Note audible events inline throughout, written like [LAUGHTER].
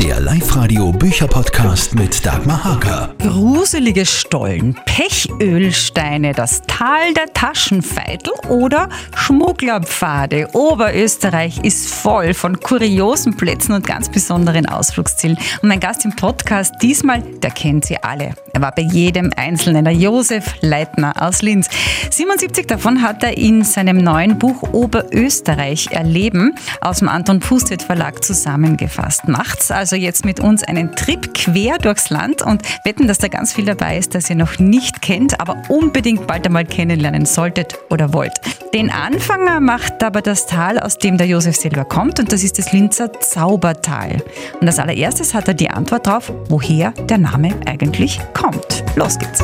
Der Live-Radio Bücherpodcast mit Dagmar Hager. Gruselige Stollen, Pechölsteine, das Tal der Taschenfeitel oder Schmugglerpfade. Oberösterreich ist voll von kuriosen Plätzen und ganz besonderen Ausflugszielen. Und mein Gast im Podcast diesmal, der kennt sie alle. Er war bei jedem Einzelnen, der Josef Leitner aus Linz. 77 davon hat er in seinem neuen Buch Oberösterreich erleben aus dem Anton Pustet Verlag zusammengefasst. Macht's also jetzt mit uns einen Trip quer durchs Land und wetten, dass da ganz viel dabei ist, das ihr noch nicht kennt, aber unbedingt bald einmal kennenlernen solltet oder wollt. Den Anfänger macht aber das Tal, aus dem der Josef selber kommt und das ist das Linzer Zaubertal. Und als allererstes hat er die Antwort darauf, woher der Name eigentlich kommt. Los geht's.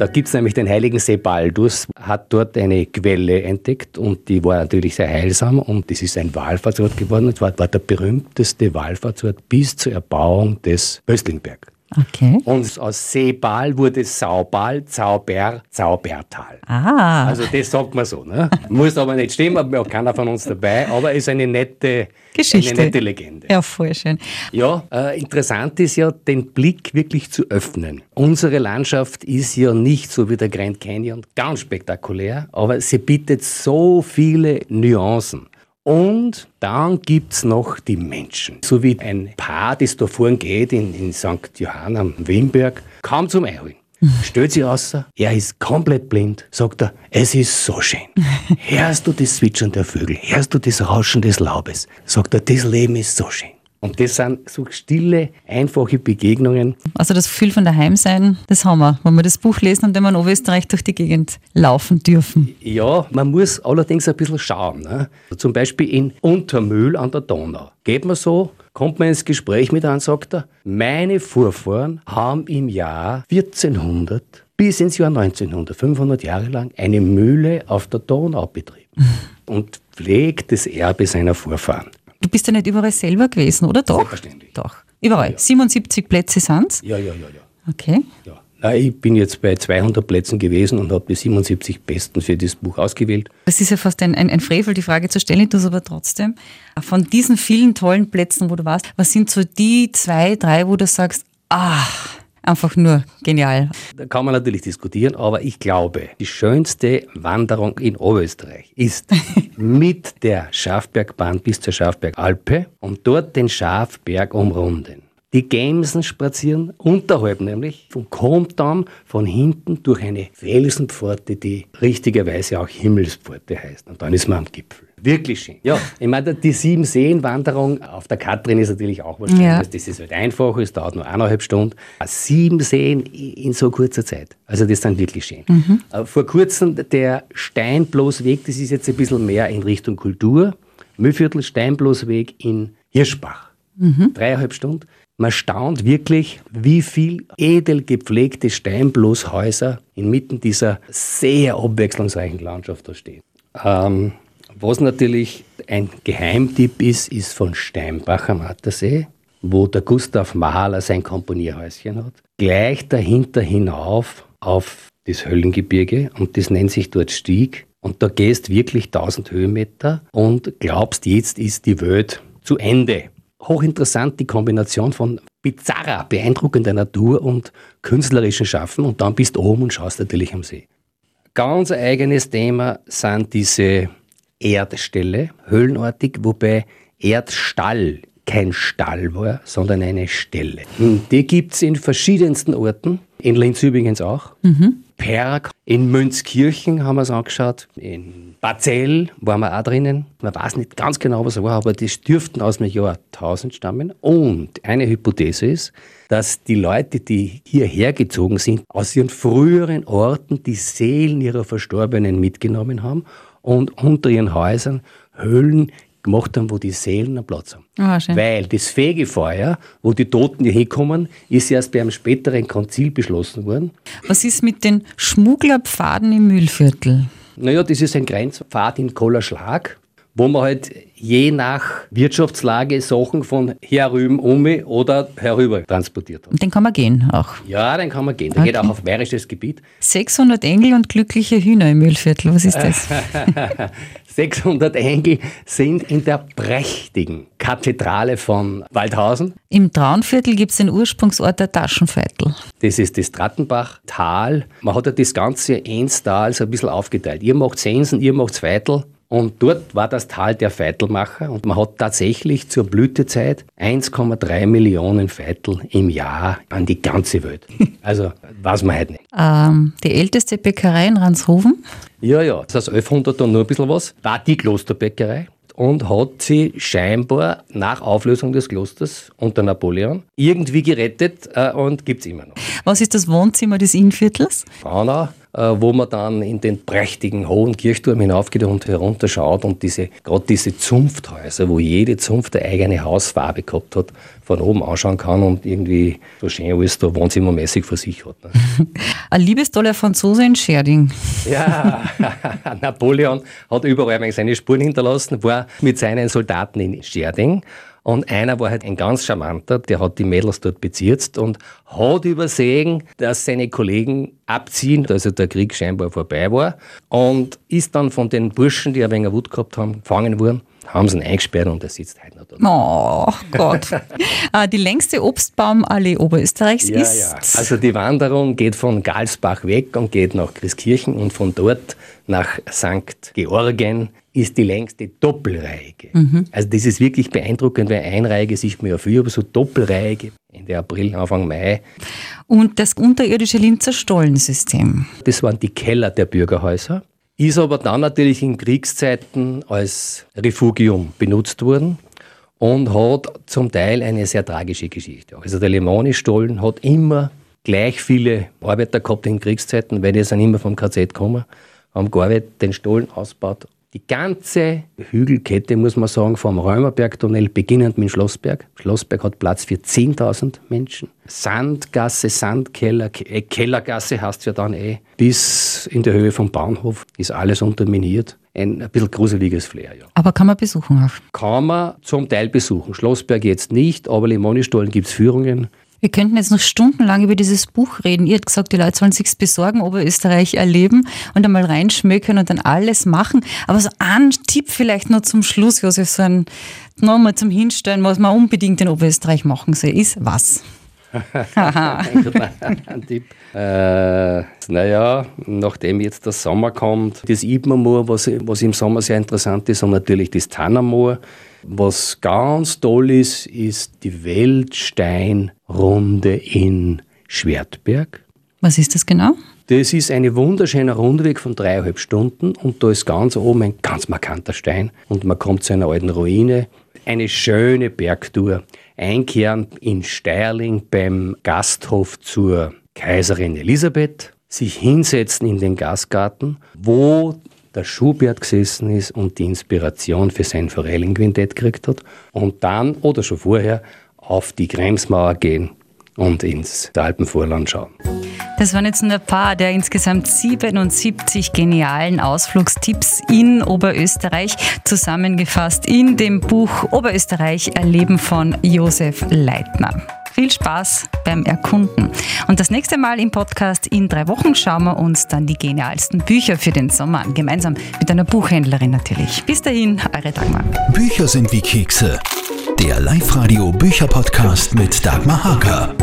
Da gibt es nämlich den heiligen Sebaldus, hat dort eine Quelle entdeckt und die war natürlich sehr heilsam und das ist ein Wallfahrtsort geworden und war, war der berühmteste Wallfahrtsort bis zur Erbauung des Böstlingberg. Okay. Und aus Seebal wurde Saubal, Zauber, Zaubertal. Ah. Also das sagt man so. Ne? Muss aber nicht stimmen, hat auch keiner von uns dabei, aber ist eine nette Geschichte. Eine nette Legende. Ja, voll schön. Ja, äh, interessant ist ja, den Blick wirklich zu öffnen. Unsere Landschaft ist ja nicht so wie der Grand Canyon, ganz spektakulär, aber sie bietet so viele Nuancen. Und dann gibt es noch die Menschen. So wie ein Paar, das da vorne geht in, in St. Johann am Wimberg, kaum zum Einholen. [LAUGHS] Stellt sich raus, er ist komplett blind, sagt er, es ist so schön. [LAUGHS] Hörst du das Zwitschern der Vögel, hörst du das Rauschen des Laubes, sagt er, das Leben ist so schön. Und das sind so stille, einfache Begegnungen. Also das Gefühl von daheim sein, das haben wir, wenn wir das Buch lesen und wenn wir in Oberösterreich durch die Gegend laufen dürfen. Ja, man muss allerdings ein bisschen schauen. Ne? Zum Beispiel in Untermühl an der Donau. Geht man so, kommt man ins Gespräch mit einem, sagt er, meine Vorfahren haben im Jahr 1400 bis ins Jahr 1900, 500 Jahre lang, eine Mühle auf der Donau betrieben [LAUGHS] und pflegt das Erbe seiner Vorfahren. Du bist ja nicht überall selber gewesen, oder doch? Selbstverständlich. Doch. Überall. 77 Plätze sind's. Ja, ja, ja, ja. Okay. ja. Na, ich bin jetzt bei 200 Plätzen gewesen und habe die 77 Besten für das Buch ausgewählt. Das ist ja fast ein, ein, ein Frevel, die Frage zu stellen, ich tue es aber trotzdem. Von diesen vielen tollen Plätzen, wo du warst, was sind so die zwei, drei, wo du sagst, ah, einfach nur genial. Da kann man natürlich diskutieren, aber ich glaube, die schönste Wanderung in Oberösterreich ist [LAUGHS] mit der Schafbergbahn bis zur Schafbergalpe und dort den Schafberg umrunden. Die Gämsen spazieren unterhalb nämlich vom Komdamm von hinten durch eine Felsenpforte, die richtigerweise auch Himmelspforte heißt. Und dann ist man am Gipfel. Wirklich schön. Ja, ich meine, die sieben Seen-Wanderung auf der Katrin ist natürlich auch was Schönes. Ja. Das ist halt einfach, es dauert nur eineinhalb Stunden. Sieben Seen in so kurzer Zeit. Also das ist dann wirklich schön. Äh, Vor kurzem der Steinbloßweg, das ist jetzt ein bisschen mehr in Richtung Kultur. Mühlviertel Steinbloßweg in Hirschbach. Dreieinhalb Stunden. Man staunt wirklich, wie viel edel gepflegte Steinbloßhäuser inmitten dieser sehr abwechslungsreichen Landschaft da stehen. Ähm, was natürlich ein Geheimtipp ist, ist von Steinbach am Attersee, wo der Gustav Mahler sein Komponierhäuschen hat. Gleich dahinter hinauf auf das Höllengebirge und das nennt sich dort Stieg. Und da gehst wirklich 1000 Höhenmeter und glaubst, jetzt ist die Welt zu Ende. Hochinteressant die Kombination von bizarrer, beeindruckender Natur und künstlerischem Schaffen und dann bist du oben und schaust natürlich am See. Ganz eigenes Thema sind diese Erdställe, höhlenartig, wobei Erdstall kein Stall war, sondern eine Stelle. Die gibt es in verschiedensten Orten, in Linz übrigens auch. Perg, in Münzkirchen haben wir es angeschaut, in Bazell waren wir auch drinnen. Man weiß nicht ganz genau, was es war, aber das dürften aus dem Jahr 1000 stammen. Und eine Hypothese ist, dass die Leute, die hierher gezogen sind, aus ihren früheren Orten die Seelen ihrer Verstorbenen mitgenommen haben und unter ihren Häusern Höhlen gemacht haben, wo die Seelen einen Platz haben. Schön. Weil das Fegefeuer, wo die Toten hier hinkommen, ist erst bei einem späteren Konzil beschlossen worden. Was ist mit den Schmugglerpfaden im Mühlviertel? Naja, das ist ein Grenzpfad in Kollerschlag, wo man halt je nach Wirtschaftslage Sachen von herüben um oder herüber transportiert hat. Und den kann man gehen auch. Ja, dann kann man gehen. Der geht Okay. auch auf bayerisches Gebiet. 600 Engel und glückliche Hühner im Mühlviertel. Was ist das? [LAUGHS] 600 Engel sind in der prächtigen Kathedrale von Waldhausen. Im Traunviertel gibt es den Ursprungsort der Taschenveitel. Das ist das Trattenbach-Tal. Man hat ja das ganze Enstal so ein bisschen aufgeteilt. Ihr macht Sensen, ihr macht Veitel. Und dort war das Tal der Veitelmacher und man hat tatsächlich zur Blütezeit 1,3 Millionen Veitel im Jahr an die ganze Welt. [LAUGHS] Also weiß man halt nicht. Ähm, die älteste Bäckerei in Ranshofen? Ja, ja, das ist 1100 und nur ein bisschen was, war die Klosterbäckerei und hat sie scheinbar nach Auflösung des Klosters unter Napoleon irgendwie gerettet äh, und gibt es immer noch. Was ist das Wohnzimmer des Innviertels? Braunau, wo man dann in den prächtigen hohen Kirchturm hinaufgeht und herunterschaut und diese, gerade diese Zunfthäuser, wo jede Zunft eine eigene Hausfarbe gehabt hat, von oben anschauen kann und irgendwie so schön alles da wohnzimmermäßig vor sich hat. Ne? [LAUGHS] Ein liebestoller Franzose in Scherding. Ja, [LAUGHS] Napoleon hat überall seine Spuren hinterlassen, war mit seinen Soldaten in Scherding und einer war halt ein ganz charmanter, der hat die Mädels dort bezirzt und hat übersehen, dass seine Kollegen abziehen, also der Krieg scheinbar vorbei war. Und ist dann von den Burschen, die ein wenig Wut gehabt haben, gefangen worden haben sie ihn eingesperrt und er sitzt heute noch da. Oh Gott. Ah, [LAUGHS] die längste Obstbaumallee Oberösterreichs ja, ist. Ja. Also die Wanderung geht von Galsbach weg und geht nach Christkirchen und von dort nach St. Georgen ist die längste doppelreihige. Mhm. Also das ist wirklich beeindruckend, weil einreihige sieht man ja viel, aber so doppelreihige Ende April, Anfang Mai. Und das unterirdische Linzer Stollensystem. Das waren die Keller der Bürgerhäuser ist aber dann natürlich in Kriegszeiten als Refugium benutzt worden und hat zum Teil eine sehr tragische Geschichte. Also der Lemoni-Stollen hat immer gleich viele Arbeiter gehabt in Kriegszeiten, weil die sind immer vom KZ gekommen, haben gearbeitet, den Stollen ausgebaut die ganze Hügelkette, muss man sagen, vom Römerbergtunnel beginnend mit Schlossberg. Schlossberg hat Platz für 10.000 Menschen. Sandgasse, Sandkeller, äh, Kellergasse heißt ja dann eh, bis in der Höhe vom Bahnhof ist alles unterminiert. Ein, ein bisschen gruseliges Flair, ja. Aber kann man besuchen auch? Kann man zum Teil besuchen. Schlossberg jetzt nicht, aber Limonistollen gibt es Führungen. Wir könnten jetzt noch stundenlang über dieses Buch reden. Ihr habt gesagt, die Leute sollen sich's besorgen, Oberösterreich erleben und einmal reinschmökern und dann alles machen. Aber so ein Tipp vielleicht noch zum Schluss, Josef, so ein nochmal zum Hinstellen, was man unbedingt in Oberösterreich machen soll, ist was? Ein Tipp. Äh, naja, nachdem jetzt der Sommer kommt, das Ibmermoor, was, was im Sommer sehr interessant ist, und natürlich das Tannermoor. Was ganz toll ist, ist die Weltsteinrunde in Schwertberg. Was ist das genau? Das ist ein wunderschöner Rundweg von dreieinhalb Stunden und da ist ganz oben ein ganz markanter Stein und man kommt zu einer alten Ruine. Eine schöne Bergtour. Einkehren in Steirling beim Gasthof zur Kaiserin Elisabeth, sich hinsetzen in den Gastgarten, wo der Schubert gesessen ist und die Inspiration für sein Forellenquintett gekriegt hat und dann oder schon vorher auf die Kremsmauer gehen und ins Alpenvorland schauen. Das waren jetzt nur ein paar der insgesamt 77 genialen Ausflugstipps in Oberösterreich, zusammengefasst in dem Buch Oberösterreich Erleben von Josef Leitner. Viel Spaß beim Erkunden. Und das nächste Mal im Podcast in drei Wochen schauen wir uns dann die genialsten Bücher für den Sommer an. Gemeinsam mit einer Buchhändlerin natürlich. Bis dahin, eure Dagmar. Bücher sind wie Kekse. Der Live-Radio Bücherpodcast mit Dagmar Haker.